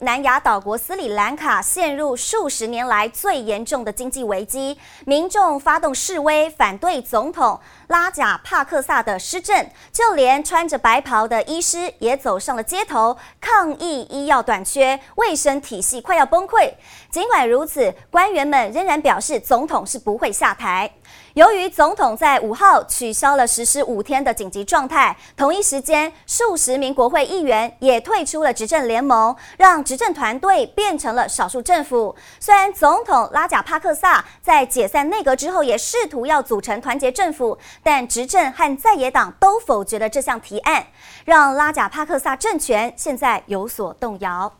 南亚岛国斯里兰卡陷入数十年来最严重的经济危机，民众发动示威反对总统拉贾帕克萨的施政，就连穿着白袍的医师也走上了街头抗议医药短缺，卫生体系快要崩溃。尽管如此，官员们仍然表示总统是不会下台。由于总统在五号取消了实施五天的紧急状态，同一时间，数十名国会议员也退出了执政联盟，让执政团队变成了少数政府。虽然总统拉贾帕克萨在解散内阁之后也试图要组成团结政府，但执政和在野党都否决了这项提案，让拉贾帕克萨政权现在有所动摇。